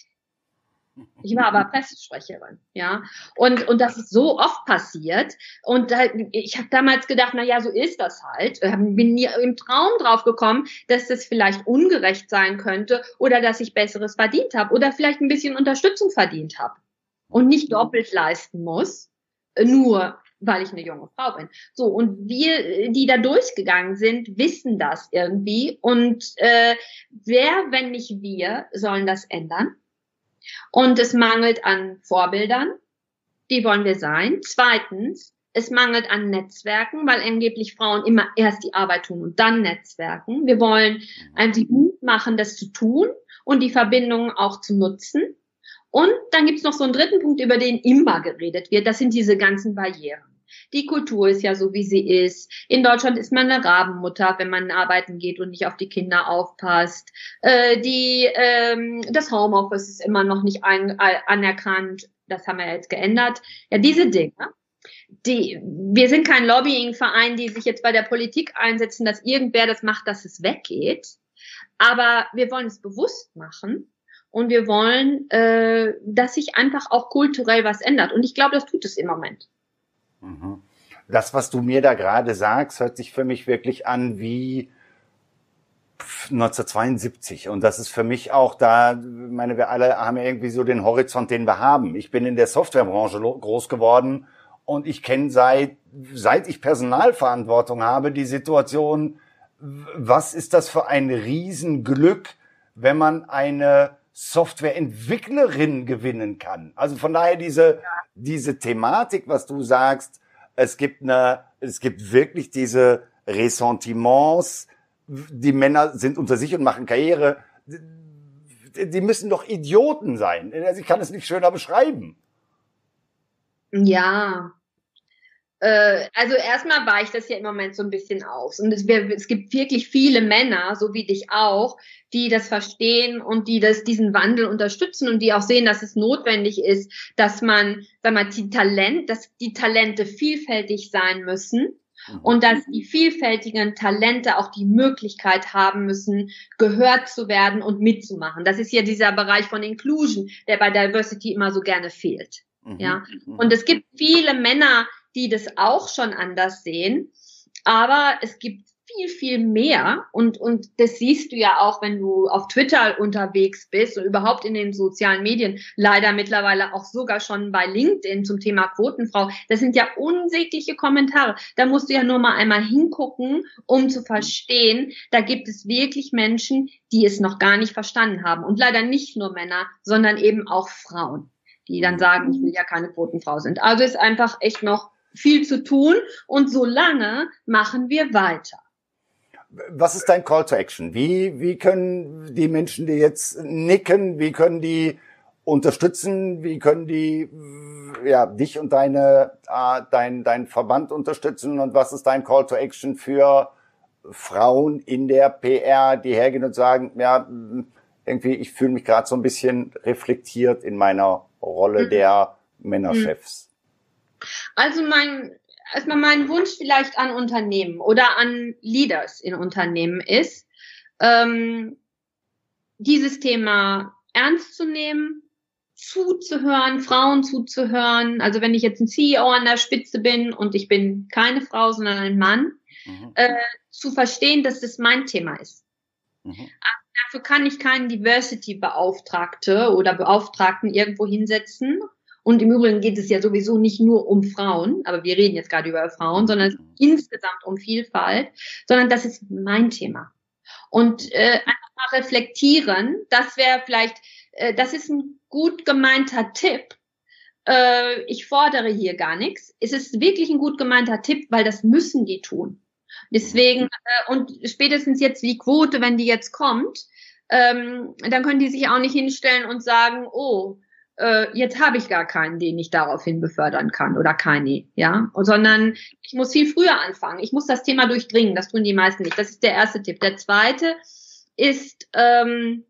Ich war aber Pressesprecherin, ja. Und, und das ist so oft passiert. Und da, ich habe damals gedacht, na ja, so ist das halt. Bin nie im Traum drauf gekommen, dass das vielleicht ungerecht sein könnte oder dass ich Besseres verdient habe oder vielleicht ein bisschen Unterstützung verdient habe und nicht doppelt leisten muss, nur weil ich eine junge Frau bin. So, und wir, die da durchgegangen sind, wissen das irgendwie. Und äh, wer, wenn nicht wir, sollen das ändern? Und es mangelt an Vorbildern, die wollen wir sein. Zweitens, es mangelt an Netzwerken, weil angeblich Frauen immer erst die Arbeit tun und dann Netzwerken. Wir wollen einfach Mut machen, das zu tun und die Verbindungen auch zu nutzen. Und dann gibt's noch so einen dritten Punkt, über den immer geredet wird. Das sind diese ganzen Barrieren. Die Kultur ist ja so, wie sie ist. In Deutschland ist man eine Rabenmutter, wenn man arbeiten geht und nicht auf die Kinder aufpasst. Äh, die, ähm, das Homeoffice ist immer noch nicht ein, anerkannt. Das haben wir jetzt geändert. Ja, diese Dinge. Die, wir sind kein Lobbyingverein, die sich jetzt bei der Politik einsetzen, dass irgendwer das macht, dass es weggeht. Aber wir wollen es bewusst machen und wir wollen, äh, dass sich einfach auch kulturell was ändert. Und ich glaube, das tut es im Moment.
Das, was du mir da gerade sagst, hört sich für mich wirklich an wie 1972. Und das ist für mich auch da, meine, wir alle haben irgendwie so den Horizont, den wir haben. Ich bin in der Softwarebranche groß geworden und ich kenne seit, seit ich Personalverantwortung habe, die Situation, was ist das für ein Riesenglück, wenn man eine Softwareentwicklerin gewinnen kann. Also von daher diese, diese Thematik, was du sagst, es gibt eine, es gibt wirklich diese Ressentiments, die Männer sind unter sich und machen Karriere. Die müssen doch Idioten sein. Also ich kann es nicht schöner beschreiben.
Ja, also erstmal weicht das ja im Moment so ein bisschen aus. Und es, es, gibt wirklich viele Männer, so wie dich auch, die das verstehen und die das, diesen Wandel unterstützen und die auch sehen, dass es notwendig ist, dass man, sag mal, die Talent, dass die Talente vielfältig sein müssen mhm. und dass die vielfältigen Talente auch die Möglichkeit haben müssen, gehört zu werden und mitzumachen. Das ist ja dieser Bereich von Inclusion, der bei Diversity immer so gerne fehlt. Mhm. Ja. Mhm. Und es gibt viele Männer, die das auch schon anders sehen. Aber es gibt viel, viel mehr und, und das siehst du ja auch, wenn du auf Twitter unterwegs bist und überhaupt in den sozialen Medien, leider mittlerweile auch sogar schon bei LinkedIn zum Thema Quotenfrau. Das sind ja unsägliche Kommentare. Da musst du ja nur mal einmal hingucken, um zu verstehen, da gibt es wirklich Menschen, die es noch gar nicht verstanden haben. Und leider nicht nur Männer, sondern eben auch Frauen, die dann sagen, ich will ja keine Quotenfrau sind. Also ist einfach echt noch viel zu tun und solange machen wir weiter.
Was ist dein Call to Action? Wie, wie können die Menschen, die jetzt nicken, wie können die unterstützen? Wie können die ja, dich und deine, äh, dein, dein Verband unterstützen? Und was ist dein Call to Action für Frauen in der PR, die hergehen und sagen, ja, irgendwie, ich fühle mich gerade so ein bisschen reflektiert in meiner Rolle mhm. der Männerchefs?
Also mein, erstmal mein Wunsch vielleicht an Unternehmen oder an Leaders in Unternehmen ist, ähm, dieses Thema ernst zu nehmen, zuzuhören, Frauen zuzuhören. Also wenn ich jetzt ein CEO an der Spitze bin und ich bin keine Frau, sondern ein Mann, mhm. äh, zu verstehen, dass das mein Thema ist. Mhm. Dafür kann ich keinen Diversity-Beauftragte oder Beauftragten irgendwo hinsetzen und im Übrigen geht es ja sowieso nicht nur um Frauen, aber wir reden jetzt gerade über Frauen, sondern insgesamt um Vielfalt, sondern das ist mein Thema. Und äh, einfach mal reflektieren, das wäre vielleicht, äh, das ist ein gut gemeinter Tipp. Äh, ich fordere hier gar nichts. Es ist wirklich ein gut gemeinter Tipp, weil das müssen die tun. Deswegen, äh, und spätestens jetzt die Quote, wenn die jetzt kommt, ähm, dann können die sich auch nicht hinstellen und sagen, oh, äh, jetzt habe ich gar keinen, den ich daraufhin befördern kann oder keine, ja, sondern ich muss viel früher anfangen. Ich muss das Thema durchdringen. Das tun die meisten nicht. Das ist der erste Tipp. Der zweite ist ähm,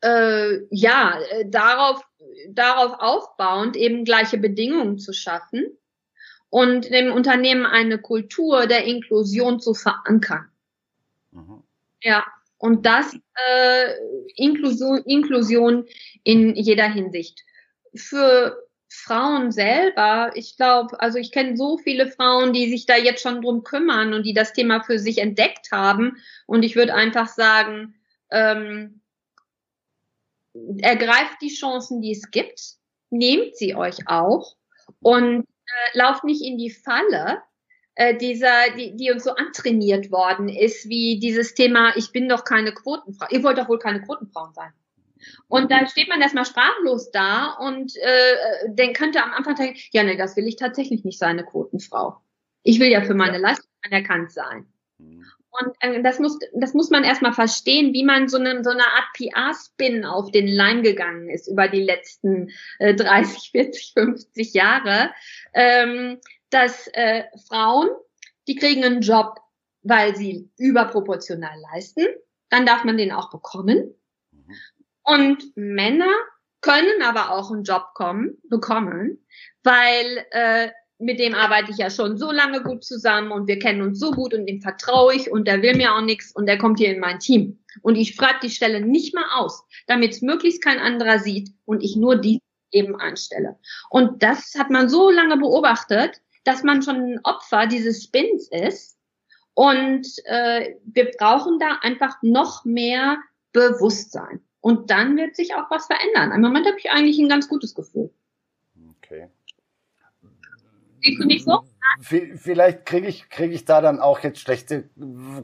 äh, ja darauf darauf aufbauend eben gleiche Bedingungen zu schaffen und dem Unternehmen eine Kultur der Inklusion zu verankern. Mhm. Ja, und das äh, Inklusion, Inklusion in jeder Hinsicht. Für Frauen selber, ich glaube, also ich kenne so viele Frauen, die sich da jetzt schon drum kümmern und die das Thema für sich entdeckt haben. Und ich würde einfach sagen, ähm, ergreift die Chancen, die es gibt, nehmt sie euch auch und äh, lauft nicht in die Falle, äh, dieser, die, die uns so antrainiert worden ist, wie dieses Thema, ich bin doch keine Quotenfrau. Ihr wollt doch wohl keine Quotenfrauen sein. Und dann steht man erstmal sprachlos da und äh, dann könnte am Anfang denken, ja, nee, das will ich tatsächlich nicht sein, eine Quotenfrau. Ich will ja für meine Leistung anerkannt sein. Mhm. Und äh, das muss, das muss man erstmal verstehen, wie man so eine, so eine Art PR-Spin auf den Leim gegangen ist über die letzten äh, 30, 40, 50 Jahre. Ähm, dass äh, Frauen, die kriegen einen Job, weil sie überproportional leisten, dann darf man den auch bekommen. Und Männer können aber auch einen Job kommen, bekommen, weil äh, mit dem arbeite ich ja schon so lange gut zusammen und wir kennen uns so gut und dem vertraue ich und der will mir auch nichts und der kommt hier in mein Team. Und ich schreibe die Stelle nicht mal aus, damit es möglichst kein anderer sieht und ich nur die eben einstelle. Und das hat man so lange beobachtet, dass man schon ein Opfer dieses Spins ist. Und äh, wir brauchen da einfach noch mehr Bewusstsein. Und dann wird sich auch was verändern. Im Moment habe ich eigentlich ein ganz gutes Gefühl.
Okay.
Nicht so?
Vielleicht kriege ich, krieg ich da dann auch jetzt schlechte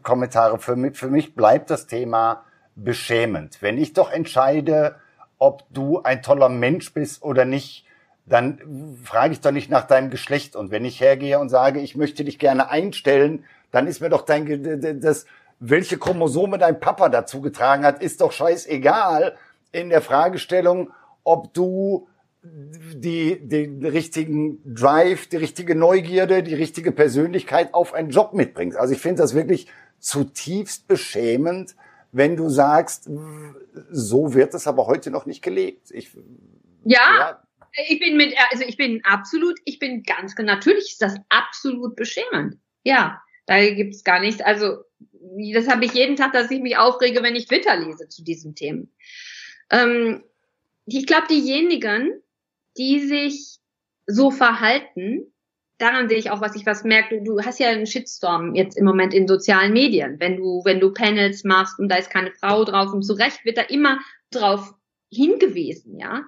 Kommentare. Für mich, für mich bleibt das Thema beschämend. Wenn ich doch entscheide, ob du ein toller Mensch bist oder nicht, dann frage ich doch nicht nach deinem Geschlecht. Und wenn ich hergehe und sage, ich möchte dich gerne einstellen, dann ist mir doch dein, das, welche Chromosome dein Papa dazu getragen hat, ist doch scheißegal in der Fragestellung, ob du die, den richtigen Drive, die richtige Neugierde, die richtige Persönlichkeit auf einen Job mitbringst. Also ich finde das wirklich zutiefst beschämend, wenn du sagst, so wird es aber heute noch nicht gelebt. Ich,
ja, ja, ich bin mit, also ich bin absolut, ich bin ganz, natürlich ist das absolut beschämend. Ja, da gibt's gar nichts. Also das habe ich jeden Tag, dass ich mich aufrege, wenn ich Twitter lese zu diesen Themen. Ähm, ich glaube, diejenigen, die sich so verhalten, daran sehe ich auch, was ich was merke. Du, du hast ja einen Shitstorm jetzt im Moment in sozialen Medien. Wenn du, wenn du Panels machst und da ist keine Frau drauf und zu Recht wird da immer drauf hingewiesen, ja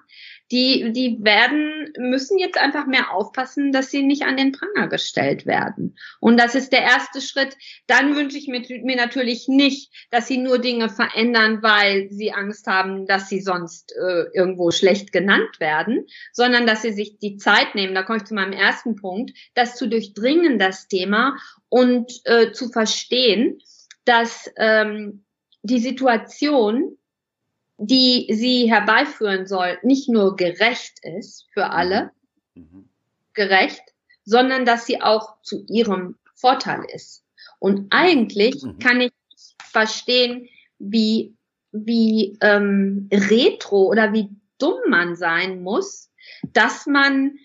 die, die werden, müssen jetzt einfach mehr aufpassen, dass sie nicht an den Pranger gestellt werden. Und das ist der erste Schritt. Dann wünsche ich mir, mir natürlich nicht, dass sie nur Dinge verändern, weil sie Angst haben, dass sie sonst äh, irgendwo schlecht genannt werden, sondern dass sie sich die Zeit nehmen, da komme ich zu meinem ersten Punkt, das zu durchdringen, das Thema und äh, zu verstehen, dass ähm, die Situation die sie herbeiführen soll, nicht nur gerecht ist für alle, mhm. gerecht, sondern dass sie auch zu ihrem Vorteil ist. Und eigentlich mhm. kann ich verstehen, wie, wie ähm, retro oder wie dumm man sein muss, dass man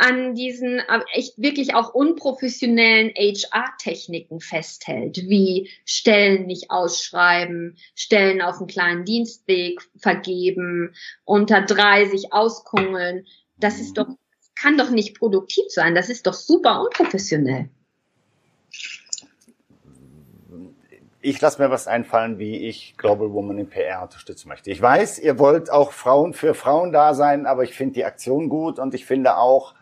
an diesen echt wirklich auch unprofessionellen HR-Techniken festhält, wie Stellen nicht ausschreiben, Stellen auf einen kleinen Dienstweg vergeben, unter drei sich auskungeln. Das ist doch, kann doch nicht produktiv sein. Das ist doch super unprofessionell.
Ich lasse mir was einfallen, wie ich Global Woman in PR unterstützen möchte. Ich weiß, ihr wollt auch Frauen für Frauen da sein, aber ich finde die Aktion gut und ich finde auch,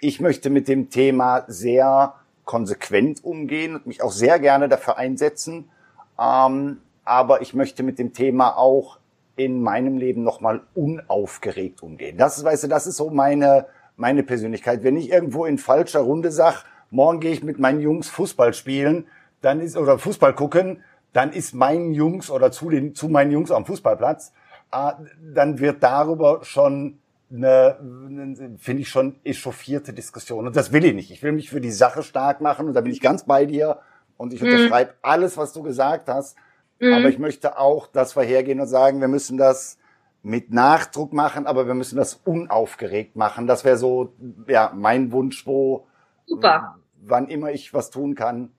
ich möchte mit dem Thema sehr konsequent umgehen und mich auch sehr gerne dafür einsetzen. Ähm, aber ich möchte mit dem Thema auch in meinem Leben nochmal unaufgeregt umgehen. Das ist, weißt du, das ist so meine, meine Persönlichkeit. Wenn ich irgendwo in falscher Runde sag, morgen gehe ich mit meinen Jungs Fußball spielen, dann ist, oder Fußball gucken, dann ist meinen Jungs oder zu den, zu meinen Jungs am Fußballplatz, äh, dann wird darüber schon eine, finde ich schon, echauffierte Diskussion. Und das will ich nicht. Ich will mich für die Sache stark machen und da bin ich ganz bei dir und ich unterschreibe mhm. alles, was du gesagt hast. Mhm. Aber ich möchte auch, dass wir hergehen und sagen, wir müssen das mit Nachdruck machen, aber wir müssen das unaufgeregt machen. Das wäre so, ja, mein Wunsch, wo,
Super.
wann immer ich was tun kann,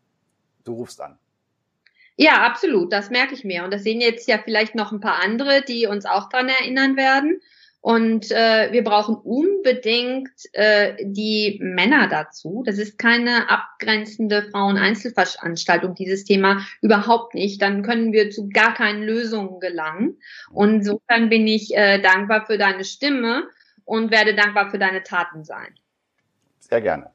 du rufst an.
Ja, absolut. Das merke ich mir. Und das sehen jetzt ja vielleicht noch ein paar andere, die uns auch dran erinnern werden. Und äh, wir brauchen unbedingt äh, die Männer dazu. Das ist keine abgrenzende Frauen-Einzelveranstaltung, dieses Thema überhaupt nicht. Dann können wir zu gar keinen Lösungen gelangen. Und insofern bin ich äh, dankbar für deine Stimme und werde dankbar für deine Taten sein.
Sehr gerne.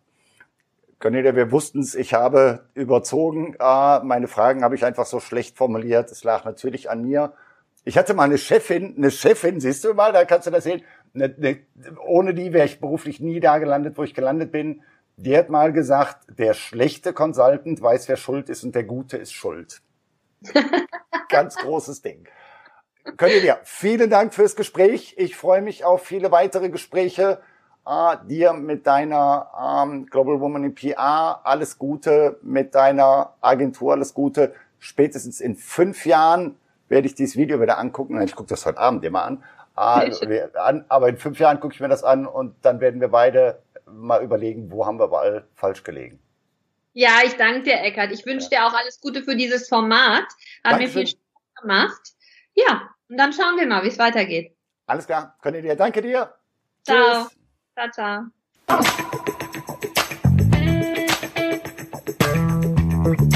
Cornelia, wir wussten es, ich habe überzogen. Äh, meine Fragen habe ich einfach so schlecht formuliert. Es lag natürlich an mir. Ich hatte mal eine Chefin, eine Chefin, siehst du mal, da kannst du das sehen. Eine, eine, ohne die wäre ich beruflich nie da gelandet, wo ich gelandet bin. Die hat mal gesagt, der schlechte Consultant weiß, wer schuld ist und der gute ist schuld. [LAUGHS] Ganz großes Ding. Cornelia, vielen Dank fürs Gespräch. Ich freue mich auf viele weitere Gespräche. Äh, dir mit deiner ähm, Global Woman in PR alles Gute, mit deiner Agentur alles Gute. Spätestens in fünf Jahren werde ich dieses Video wieder angucken. Ich gucke das heute Abend immer an. Ah, aber in fünf Jahren gucke ich mir das an und dann werden wir beide mal überlegen, wo haben wir überall falsch gelegen.
Ja, ich danke dir, Eckert. Ich wünsche dir auch alles Gute für dieses Format. Hat Dankeschön. mir viel Spaß gemacht. Ja, und dann schauen wir mal, wie es weitergeht.
Alles klar, könnt ihr dir. Danke dir.
Ciao. Tschüss. Ciao, ciao. You.